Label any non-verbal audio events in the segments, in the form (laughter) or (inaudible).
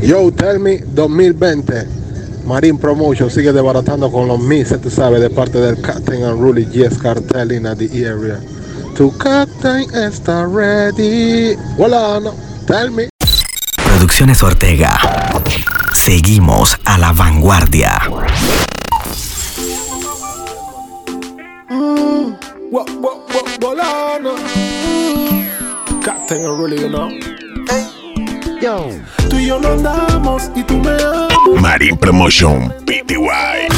Yo, tell me 2020. Marine Promotion sigue desbaratando con los mises, tú sabes, de parte del Captain and Rully Yes Cartel in the area. Tu Captain está ready. Hola, no. Tell me. Producciones Ortega. Seguimos a la vanguardia. What, what, what, Bolano. Captain and Rully, you know. Yo. Tú y yo no andamos y tú me amas. Marine Promotion PTY.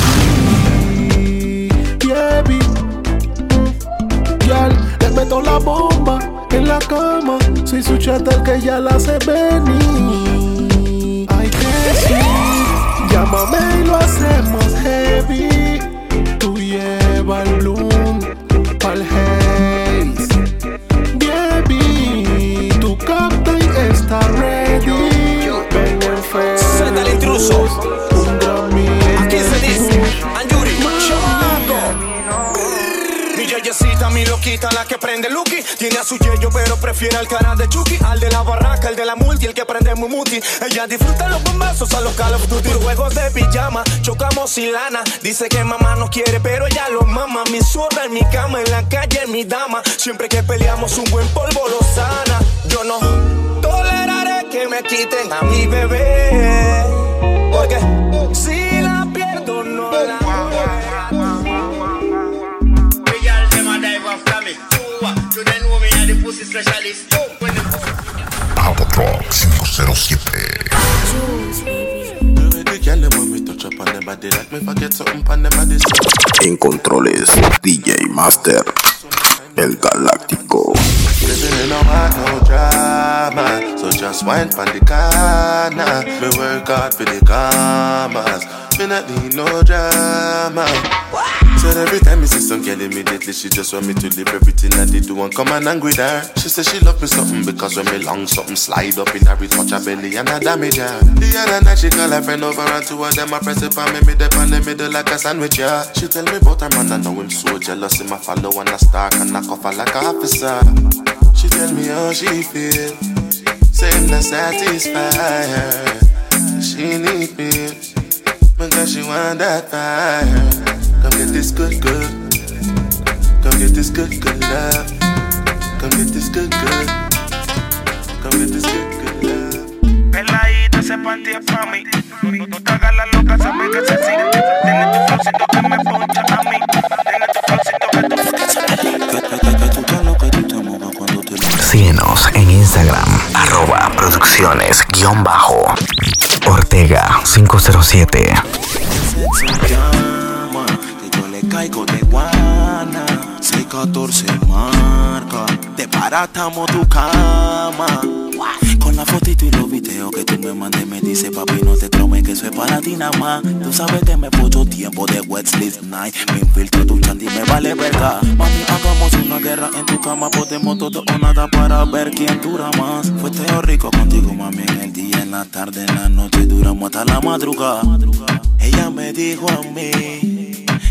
Girl, le meto la bomba en la cama. Soy su chatel que ya la hace venir. Ay, que sí. Llámame y lo hacemos heavy. Tú lleva Un. Aquí se dice, Anjuri, chamaco. Mi yeyecita, mi loquita, la que prende Lucky. Tiene a su yeyo, pero prefiere al canal de Chucky. Al de la barraca, el de la multi, el que prende Mumuti. Ella disfruta los bombazos a los Call of Duty. Juegos de pijama, chocamos sin lana. Dice que mamá no quiere, pero ella lo mama. Mi zorra en mi cama, en la calle, mi dama. Siempre que peleamos, un buen polvo lo sana. Yo no toleraré que me quiten a mi bebé. Porque si la pierdo, no la Me girl them a dive after me. You know the pussy specialist. When the Autotron 507. Baby, the girl them when me touch up on them body like me forget something on them body. En controles, DJ Master, el Galáctico. Living in a no drama, so just wine pon the corner. Me work hard for the commas, me not need no drama. So every time me see some girl immediately she just want me to leave everything that they do and come and hang with her. She said she love me something because when me long something slide up in her, it touch her belly and I damage her. The other night she call her friend over and two of them I press it on me, me dip on the middle like a sandwich, yeah. She tell me about her man and now him so jealous him I follow and I stalk and I cuff her like a officer. She tell me how she feel, him not satisfy her. She need me, because she want that fire. Come get this good, good. Come get this good, good love. Come get this good, good. Come get this good, good love. Peladita ese panty es pa' mí. No, te hagas la loca, sabes que se. Tiene tu flowcito que me poncha a mí. Tiene tu flowcito que tú Síguenos en Instagram, arroba producciones guion bajo. Ortega 507. Caigo de guana 614 marca. Desbaratamos tu cama. Con la fotito y los videos que tú me mandes Me dice papi no te tromes que es para ti nada más Tú sabes que me puso tiempo de sleep night. Me infiltro tu chanti me vale verga. Mami hagamos una guerra en tu cama Podemos todo o nada para ver quién dura más. Fue teo rico contigo mami en el día, en la tarde, en la noche Duramos hasta la madrugada. Ella me dijo a mí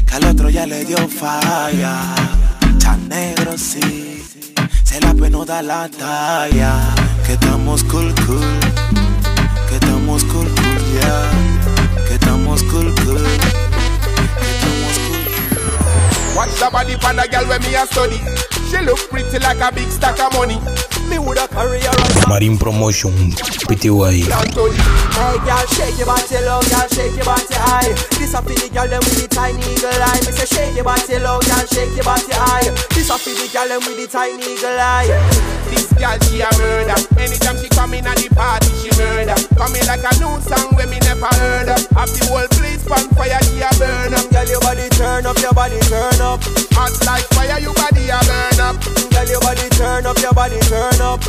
que al otro ya le dio falla. Tan negro sí, se la penuda la talla. Que estamos cool cool, que estamos cool cool yeah. Que estamos cool cool. Watch the body pan a girl when me a study. She look pretty like a big stack of money. Me woulda carry her around Marine Promotion PTY. Tony. Hey girl, shake your body low, girl, shake your body high. This a for the girl them with the tiny eagle eye. Me say shake your body low, girl, shake your body high. This a for the girl them with the tiny eagle eye. This girl she a murder. Anytime she come in at the party she murder. Coming like a new song when me never heard. Have the whole place on fire she a burn. Girl, your body turn up, your body turn up. Hot like fire you body a burn up. Girl, your body turn up, your body turn up.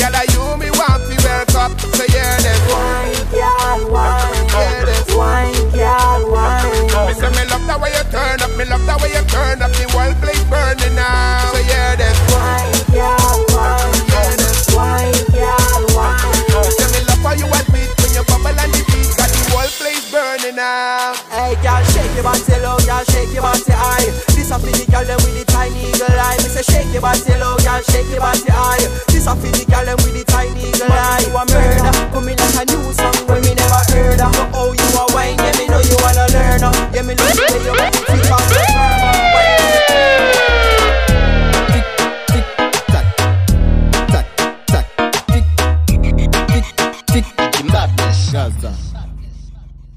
Girl, I you me want to work up. So yeah, then Wine, girl, wine. Yeah, then Wine, girl, wine. Me say me love the way you turn up. Me love the way you turn up. The whole place burning now. So yeah, Shake your body low, girl, shake your body high. This a for the girl them with the tiny girl eye. Me say shake your body low, girl, shake your body high. This a for the girl them with the tiny girl eye. You a murder, coming like a new song when me never heard. her. Oh, oh, you a whine, yeah me know you wanna learn. her, Yeah me love the way you make me feel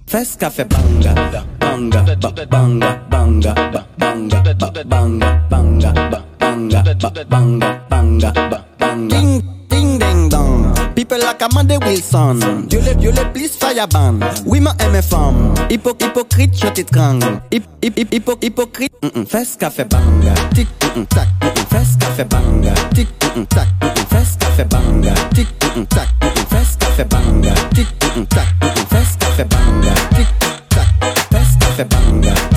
Fais ce qu'a fait banga, banga, banga, banga, banga, banga, banga, banga, banga, banga, banga, Ding, ding, ding, dong. People like Amanda Wilson. Dieu les, Dieu les, please fireban. Oui, ma MFM. Hypo, hypocrite, je t'étrangle. Hip, hip, hypo, hypocrite. Fais ce qu'a fait banga. Tic, mm, mm, tac. Fais ce qu'a fait banga. Tic, mm, tac. Fais ce qu'a fait banga. Tic, tac. Fais ce qu'a fait banga. Tic, tac. Fais ce fe banga, tic tac, testa fe.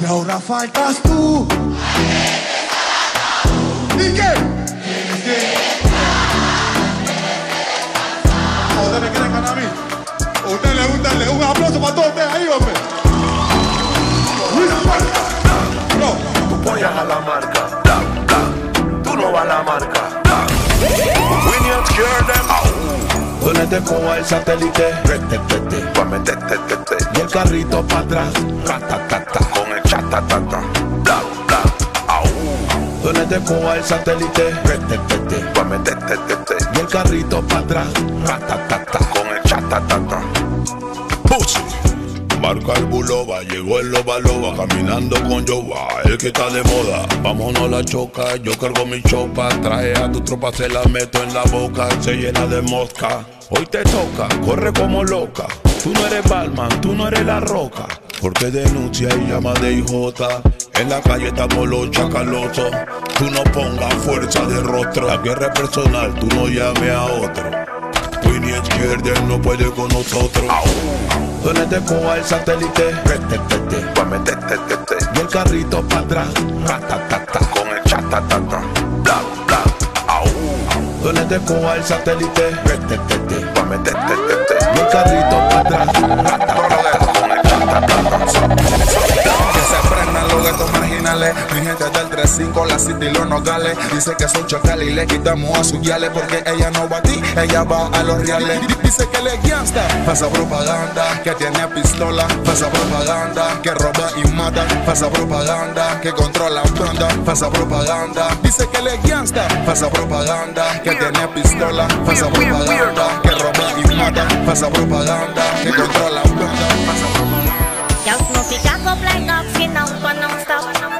Y ahora faltas tú. ¿Y qué? ¿Y qué? ¿A ¿Ustedes me quieren ganar a mí? ¿A ¿Ustedes le- Un aplauso para todos ustedes ahí, hombre. No. Tú apoyas a la marca. Da, da. Tú no vas a la marca. Da. We need to hear them. Donde te coja el satélite, rete, tete, Pa' meterte, te, te. y el carrito para atrás, ratatata. Con el chatatata. Da, da. Au. Donde te coja el satélite, rete, tete, Pa' meterte, te, te. y el carrito para atrás, ratatata. Con el chatatata. Pussy. Marca el buloba, llegó el loba loba, caminando con Yoba, el que está de moda. Vámonos la choca, yo cargo mi chopa, trae a tu tropa, se la meto en la boca, se llena de mosca. Hoy te toca, corre como loca. Tú no eres Balman, tú no eres la roca. Porque denuncia y llama de IJ. En la calle estamos los chacalosos. Tú no pongas fuerza de rostro. La guerra personal, tú no llames a otro. Winnie izquierda no puede con nosotros. Donde te coja el satélite, y el carrito para atrás. Con el chatatata. Da. Au. Donde te coja el satélite, y el carrito para atrás, Mi gente del 3-5, la City y los. Dice que son chocales y le quitamos a sus yales. Porque ella no va a ti, ella va a los reales. Dice que le gangsta, pasa propaganda. Que tiene pistola, pasa propaganda. Que roba y mata, pasa propaganda. Que controla banda, pasa propaganda. Dice que le gangsta, pasa propaganda. Que tiene pistola, pasa propaganda. Que roba y mata, pasa propaganda. Que controla banda, pasa propaganda. Cock up like dogs, skin out but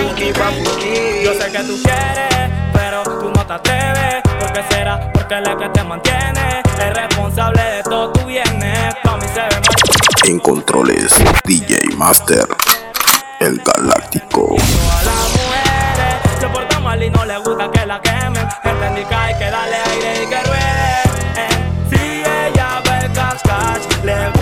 Tighty, tighty. Yo sé que tú quieres, pero tú no estás que la que te mantiene. Es responsable de todo tu bienes. Pa' mí se ve mal. En controles, DJ Master, el Galáctico. A las mujeres se porta mal y no le gusta que la quemen. Entendí que hay que darle aire y que ruede. Eh, Si ella ve el cash cash, le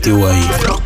teu aí.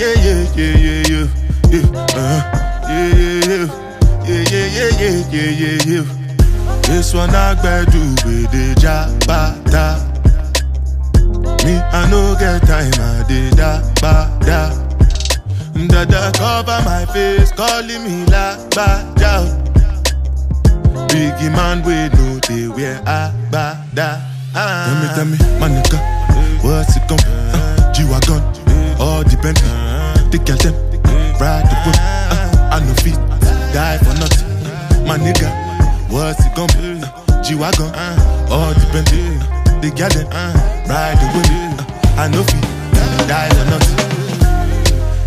Yeah, yeah, yeah, yeah, yeah, yeah, yeah, yeah, uh-huh. yeah, yeah, yeah, yeah, yeah, yeah, yeah, yeah. This one I do with the jabata. Me, I no get time, I did da ba da. Dada cover my face, calling me la ba da. Biggie man, we know they wear a ba da. Tell me, tell me, my nigga, what's it gon' be? Uh, G-Wagon, all the Bentley, the girl them, ride the whip. Uh, I no fit, die for nothing. My nigga, what's it gon' be? Uh, G-Wagon, all the Bentley, the girl them, ride the whip. Uh, I no fit, die for nothing.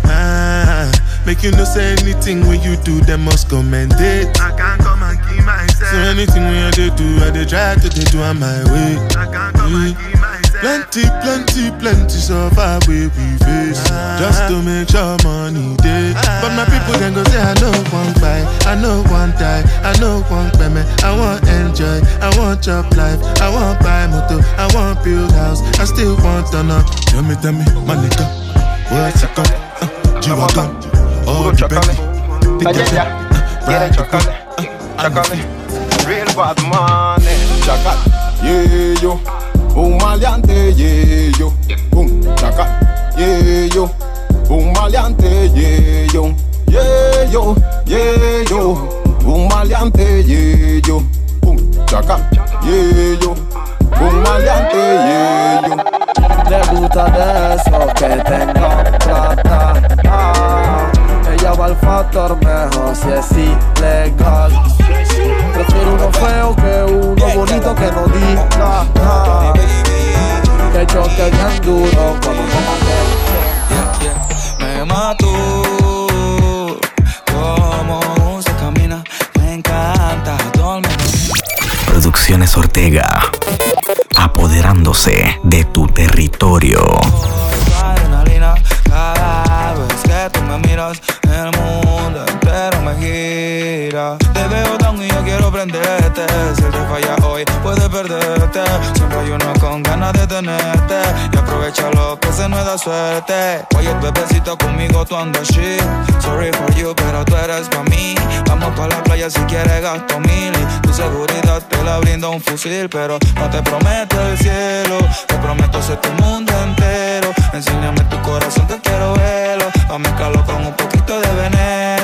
Ah, make you no say anything when you do, them must commend it. I can't come and keep myself. So anything when they do, I they try to they do on my way. I can't come and keep myself. Plenty, plenty, plenty so far we face. Just to make sure money day But my people then go say I know one buy I know one die I know one payment I want enjoy I want job life. I want buy motor I want build house. I still want to know. Tell me, tell me, my nigga What's it come? Uh, G-Wagon Oh, the Bentley The gal uh, Ride the whip uh, I. Real bad money. Chacal, yeah yo. Un maleante, yeah yo. Boom, chacal, yeah yo. Un maleante, yeah yo. Yeah yo, yeah yo. Un maleante, yeah yo. Boom, chacal, yeah yo. Un maleante, yeah yo. Le de eso que tenga plata. Ah, ella va al factor mejor si es ilegal. Prefiero uno feo que uno bonito que no diga nada. Que choque bien duro cuando Me mató como se camina. Me encanta dormir. Producciones Ortega. Apoderándose de tu territorio. Adrenalina cada vez que tú me miras. Si él te falla hoy, puede perderte. Siempre hay uno con ganas de tenerte. Y aprovecha lo que se nos da suerte. Oye, bebecito, conmigo tú andas shit. Sorry for you, pero tú eres pa' mí. Vamos pa' la playa si quieres gasto mil. Tu seguridad te la brinda un fusil. Pero no te prometo el cielo. Te prometo ser tu mundo entero. Enséñame tu corazón, que quiero verlo. Pa' mezclarlo con un poquito de veneno.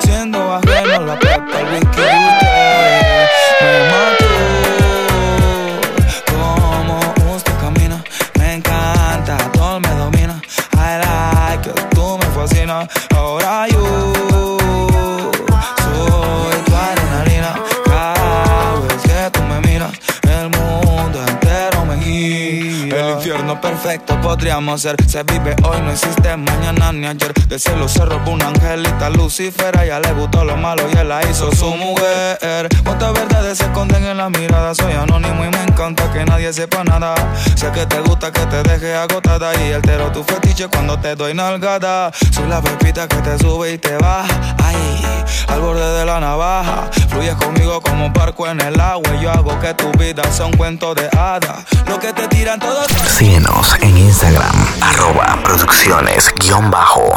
El infierno perfecto podríamos ser. Se vive hoy, no existe mañana ni ayer. Del cielo se robó una angelita Lucifer. A ella le gustó lo malo y él la hizo su mujer. Cuántas verdades se esconden en la mirada. Soy anónimo y me encanta que nadie sepa nada. Sé que te gusta que te deje agotada. Y altero tu fetiche cuando te doy nalgada. Soy la pepita que te sube y te baja. Ay, al borde de la navaja. Fluyes conmigo como un barco en el agua. Y yo hago que tu vida sea un cuento de hadas. Lo que te tiran todos. Síguenos en Instagram, arroba producciones guion bajo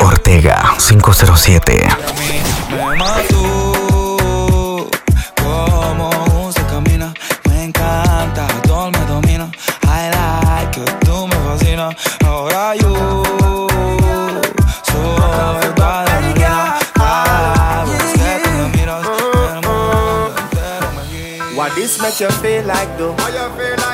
Ortega 507. Me mató como usted camina. Me encanta, todo me domina. I like it, tú me fascinas. Ahora yo soy tu adrenalina. Cada vez que tú me miras, el mundo entero me guía. What this make you feel like though?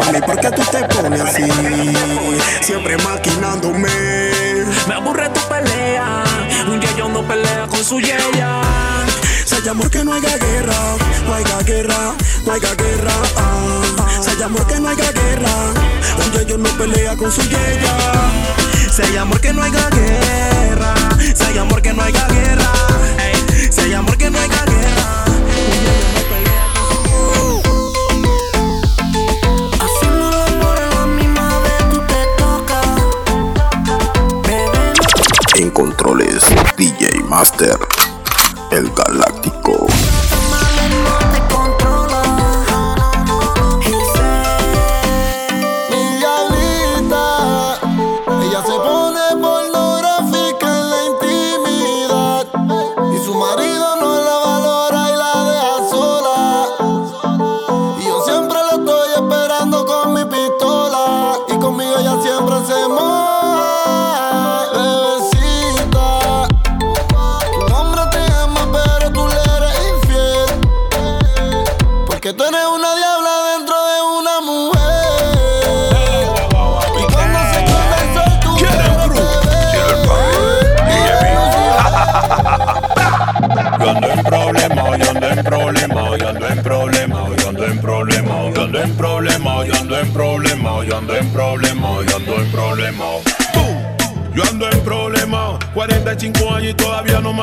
Mami, ¿por qué tú te pones así? Siempre maquinándome. Me aburre tu pelea. Un yayo no pelea con su yeya. Say amor que no haya guerra, no haya guerra, no haya guerra. Ah. Say amor que no haya guerra, un yayo no pelea con su yeya. Say amor que no haya guerra, say amor que no haya guerra. Ey, Say amor que no haya guerra. DJ Master, el galáctico.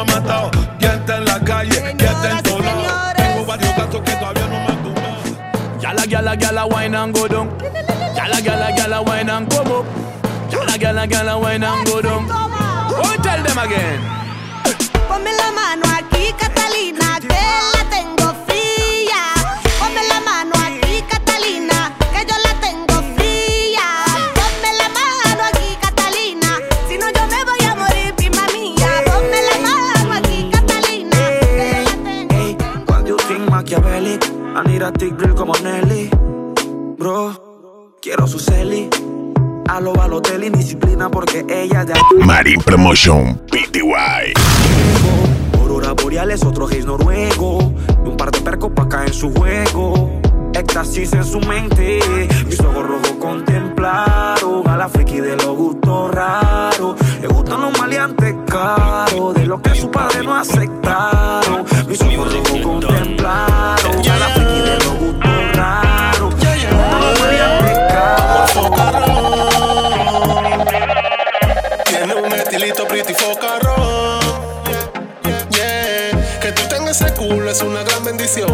Me ha matado. Está en la calle, ya está en todo lado. Tengo varios casos que todavía no me han tumbado. Yala, yala, yala, wine and go down. Yala, yala, yala, wine and come up. Yala, yala, yala, wine and go down. Oh, tell them again. Ponme la mano aquí, Catalina, Thick grill como Nelly. Bro, quiero su celi. A lo Balotelli, disciplina porque ella ya. Marín Promotion PTY. Aurora boreales, otro gays noruego. Y un par de percos pa' caer en su juego. Éxtasis en su mente. Mis ojos rojos contemplan claro. A la friki de los gustos raros. Le gustan los maleantes caros. De lo que su padre no aceptaron. Mis ojos rojos contemplaron. A la friki ese culo es una gran bendición.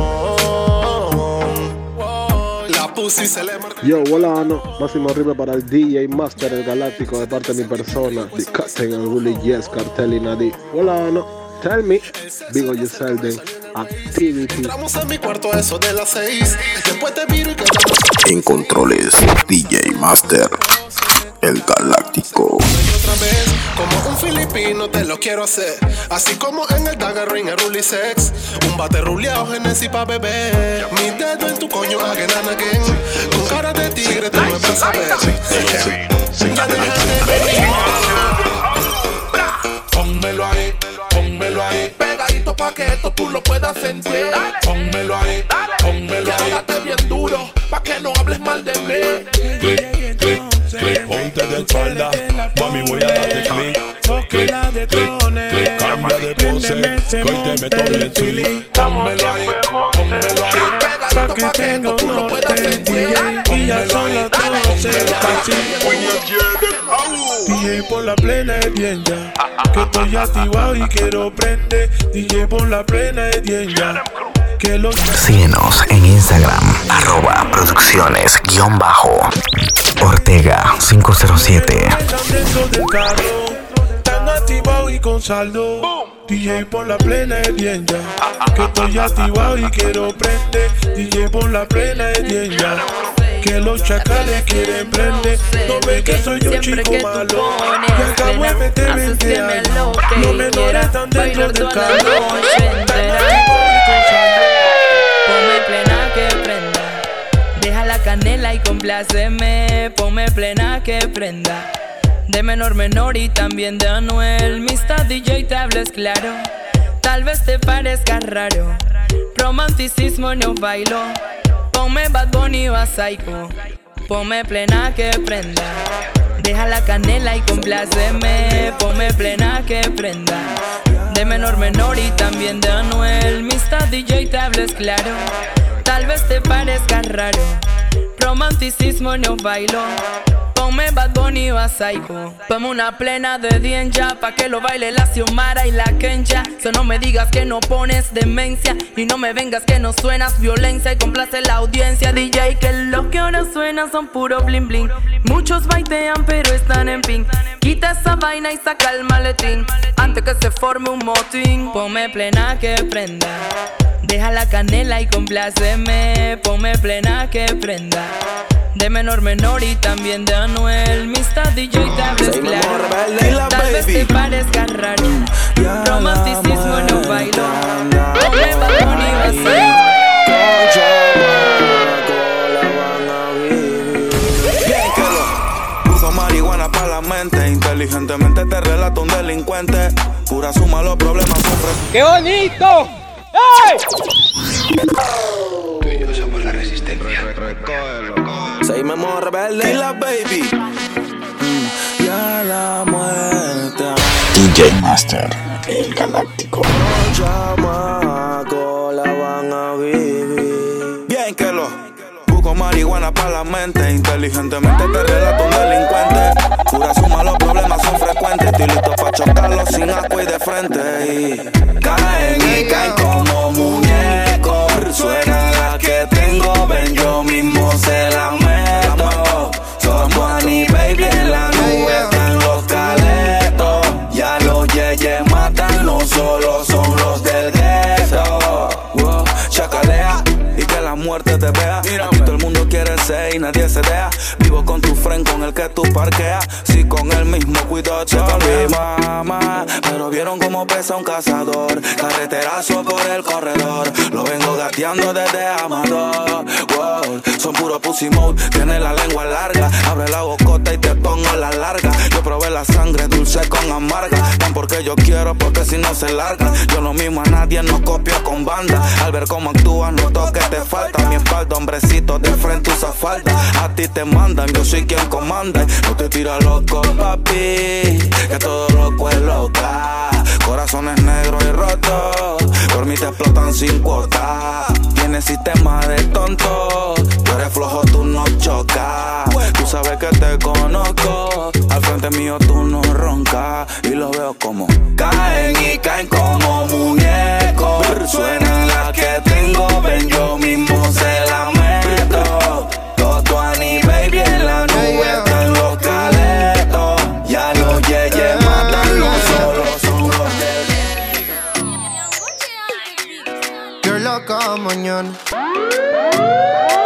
La pussy se le marca. Yo, hola, no. Máximo arriba para el DJ Master, el galáctico de parte de mi persona. The Captain and Really Yes, Cartel y Nadi. Hola, no. Tell me, big on yourself then. Activity. Entramos a mi cuarto a eso de las seis. Después te miro y quedamos En controles, DJ Master, el galáctico. otra vez. Como un filipino te lo quiero hacer. Así como en el Dagger Ring, el Rully Sex. Un bate ruleado, Genesis pa' beber. Mi dedo en tu coño, again and again. Con cara de tigre te vuelves a ver. Pónmelo ahí, pónmelo ahí. Pegadito pa' que esto tú lo puedas sentir. Pónmelo ahí, pónmelo ahí. Bien duro pa' que no hables mal de mí. Clic, ponte de espalda. Mami, voy a darte clic. Clic, clic, clic, cambia de pose. Que hoy te meto bien chili. Pónmelo ahí, pónmelo ahí. Pa' que lo puedas sentir. Y ya son las 12 casi DJ por la plena es bien ya Que estoy activado y quiero prender DJ por la plena es bien ya Que los Síguenos en Instagram, arroba producciones guion bajo. Ortega 507. están dentro del carro Tan activado y con saldo. DJ por la plena es bien ya. Que estoy activado y quiero prender. DJ por la plena es bien ya. Que los chacales quieren prender. No ve que soy un chico malo. Y acabo de meter 20 años Los menores están dentro del carro canela y compláceme. Ponme plena que prenda. De menor menor y también de Anuel. Mista DJ te hables claro. Tal vez te parezca raro. Romanticismo no bailo. Ponme Bad Bunny o Psycho. Ponme plena que prenda. Deja la canela y compláceme. Ponme plena que prenda. De menor menor y también de Anuel. Mista DJ te hables claro. Tal vez te parezca raro. Romanticismo no bailo. Ponme Bad Bunny o a Psycho. Ponme una plena de dienja pa' que lo baile la Xiomara y la Kencha. So no me digas que no pones demencia y no me vengas que no suenas violencia y complace la audiencia DJ que lo que ahora suena son puro bling bling. Muchos baitean pero están en ping. Quita esa vaina y saca el maletín antes que se forme un motín. Ponme plena que prenda. Deja la canela y compláceme. Ponme plena que prenda. De menor menor y también de Anuel. Mista DJ te hables claro. Tal vez te parezca raro. Romanticismo no bailo. Ponme Bad Bunny o así. Bien que lo Uso marihuana para la mente Inteligentemente te relato un delincuente Pura suma los problemas sufre ¡Qué bonito! ¡Ey! somos la resistencia Seguimos rebelde Y la baby Mm, Ya la muerte DJ Master, el galáctico. chamaco la van a vivir. Bien que lo busco marihuana para la mente. Inteligentemente te relato un delincuente. Pura suma, los problemas son frecuentes. Estoy listo para chocarlos sin asco y de frente. Y caen y caen como muñecos. Suena ser y nadie se deja. Vivo con tu friend con el que tú parqueas. Si con el mismo cuidado te olvidas, mamá. Pero Pero vieron cómo pesa un cazador. Carreterazo por el corredor. Lo vengo gateando desde Amador. Pussy mode. Tiene la lengua larga. Abre la bocota y te pongo la larga. Yo probé la sangre dulce con amarga. Tan porque yo quiero, porque si no se larga. Yo lo mismo a nadie, no copio con banda. Al ver cómo actúas, noto que te falta. Mi espalda, hombrecito, de frente usa falda. A ti te mandan, yo soy quien comanda. No te tira loco, papi. Que todo loco es loca. Corazones negros y rotos. Por mí te explotan sin cuota. Tienes sistema de tonto. Tú eres flojo, tú no chocas. Tú sabes que te conozco. Al frente mío tú no roncas. Y lo veo como caen y caen como muñecos. Suena la que tengo, ven yo mismo se la meto. Toto Ani baby en la nube están los caletos. Ya los matan, son los You're loca mañana.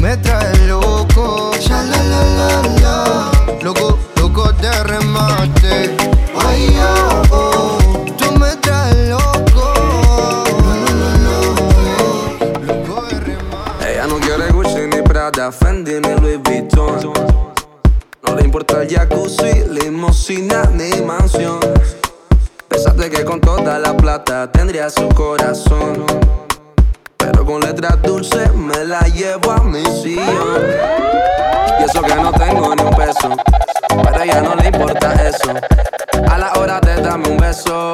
Me traes loco, ya la la la la. Loco, loco de remate. Ay, oh, oh. Tú me traes loco. Ella no quiere Gucci ni Prada, Fendi ni Louis Vuitton. No le importa el jacuzzi, limosina ni mansión. Pensaste que con toda la plata tendría su corazón. Pero con letras dulces me la llevo a mi sillón. Y eso que no tengo ni un peso. Pero a ella no le importa eso. A la hora de darme un beso,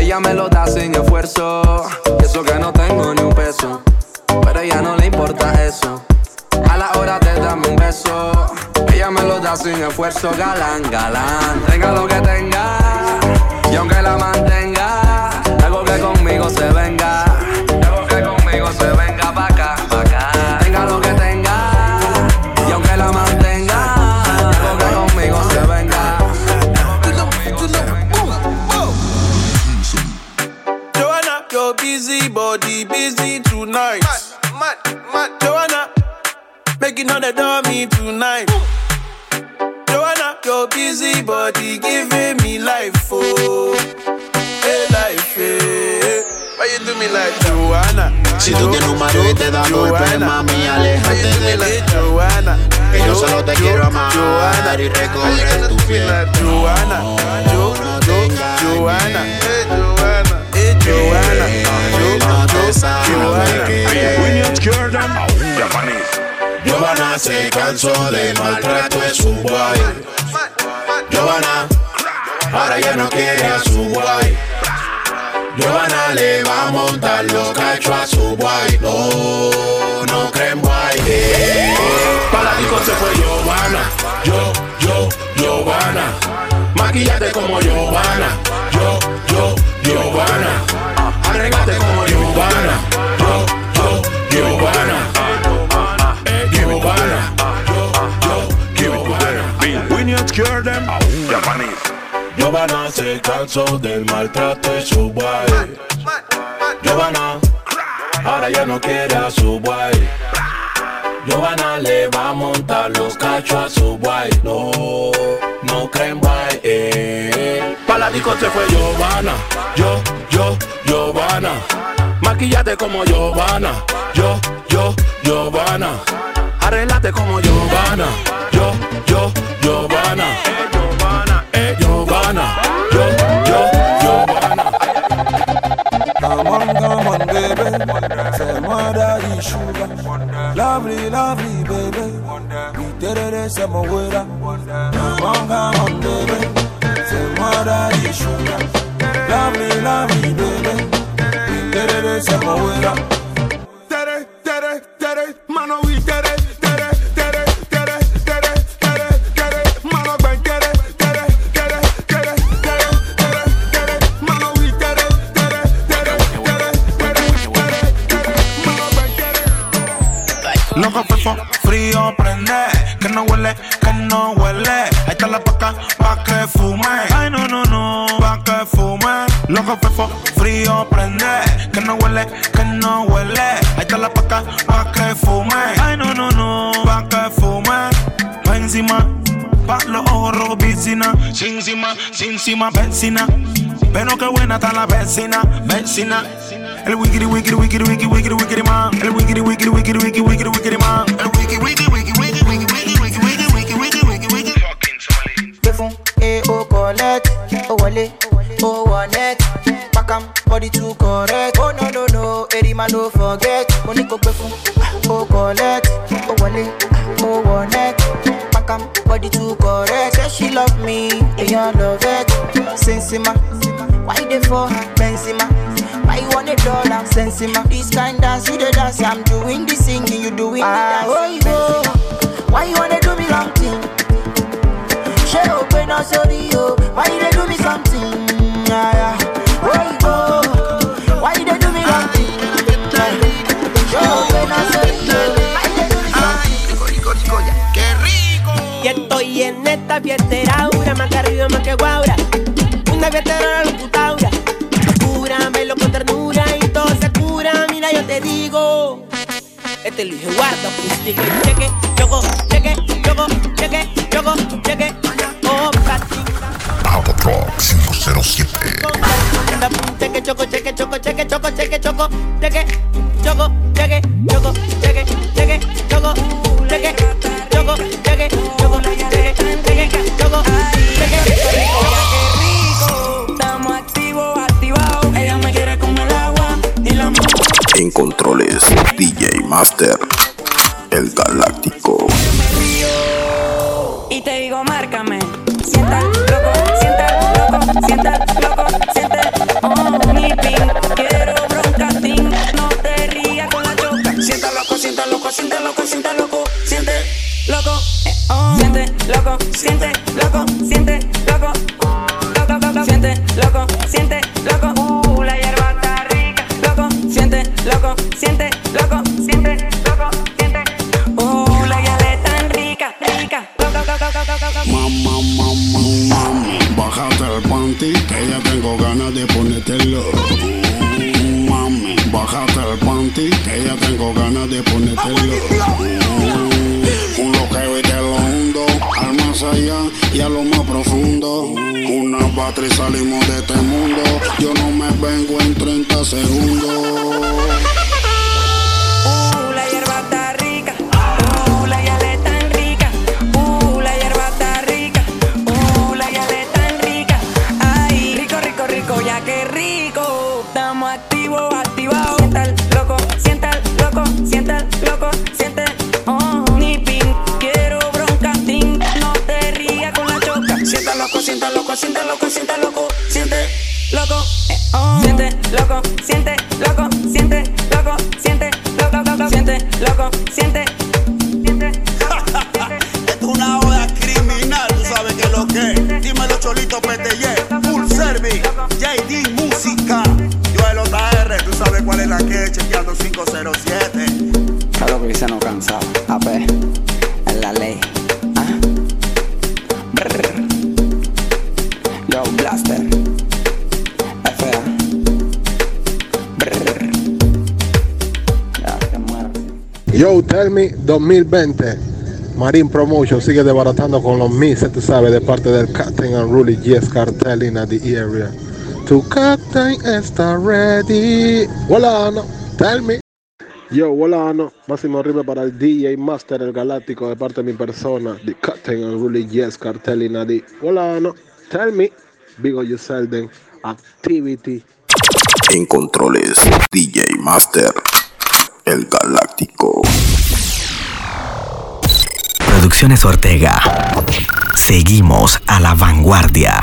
ella me lo da sin esfuerzo. Y eso que no tengo ni un peso. Pero a ella no le importa eso. A la hora de darme un beso, ella me lo da sin esfuerzo. Galán, galán, tenga lo que tenga. Y aunque la mantenga, Joanna, Jo, Jo, Joanna, hey Joanna, Jo, Jo, Joanna. Giovanna se cansó del maltrato de su guay. Giovanna, ahora ya no quiere a su guay. Giovanna le va a montar los cachos a su guay. No, no creen guay. Eh. Para la se fue Giovanna. Yo, yo, Giovanna. Maquillate como Giovanna. Yo, yo, Giovanna. Arreglate como Giovanna. Yo, yo, Giovanna. Eh, Giovanna. Yo, yo, Giovanna. We need to cure them. Giovanna se cansó del maltrato de su guay. Giovanna, ahora ya no quiere a su guay. Giovanna le va a montar los cachos a su guay. No, no creen guay. Eh. Pa' la disco se fue Giovanna. Yo, yo, Giovanna. Maquillate como Giovanna. Yo, yo, Giovanna. Arreglate como Giovanna. Yo, yo, Giovanna. lovely, lovely, baby. We did it as a mawera. Bonga on baby. Say what are you sugar? Lovely, lovely, baby. We did it as a mawera. Sin encima, vecina. Pero qué buena está la vecina, vecina. El wikiri wikiri wikiri wikiri wikiri wikiri man. El wikiri wikiri wikiri wikiri wikiri wikiri man. El wiki wiki wiki wiki wiki wiki wiki wiki wiki wiki wiki wiki. Gbé fún e o collect, o wọlé, o wọ net. Pakam body too correct. Oh no no no, eri ma no forget. Mo ní kò gbé fún o collect, o wọlé, o wọ net. Pakam body too correct. Say she love me, èèyàn love it. Sensima, why dey for her? Benzema. Why you want a dollar? Sensima. This kind dance, you the dance. I'm doing the singing, you doing the ah, dance. Oh, you Why you wanna do me long thing? She open up sorry yo. Why you esta fiestera, aura, más que arriba, más que guaura. Una fiestera locutaura. Cúramelo con ternura y todo se cura. Mira, yo te digo. Este Luis acústico y cheque, cheque, choco, panty, que ya tengo ganas de ponértelo. Mm, Mami, bájate el panty, que ya tengo ganas de ponértelo. Mm, Un loqueo y te lo hundo, al más allá y a lo más profundo. Una patria salimos de este mundo, yo no me vengo en 30 segundos. Loco, sienta loco, sienta loco, siente loco, eh, oh. siente loco, siente loco, siente loco, siente loco, loco, siente loco, siente. Esto (laughs) es una oda criminal, tú sabes que es lo que es. Dímelo, Cholito PTY, Full Service, JD Música. Yo el OTR, tú sabes cuál es la que chequeando 507. Claro que dice no cansado. AP, es la ley. Yo, tell me 2020. Marine Promotion sigue desbaratando con los mises, tú sabes, de parte del Captain and Rully Yes Cartel in the area. Tu Captain está ready. Hola, no. Tell me. Yo, hola, no. Máximo arriba para el DJ Master, el Galáctico, de parte de mi persona. The Captain and Rully Yes Cartel in the Hola, no. Tell me. Big you Selden. Activity. En controles, DJ Master, el Galáctico. Producciones Ortega. Seguimos a la vanguardia.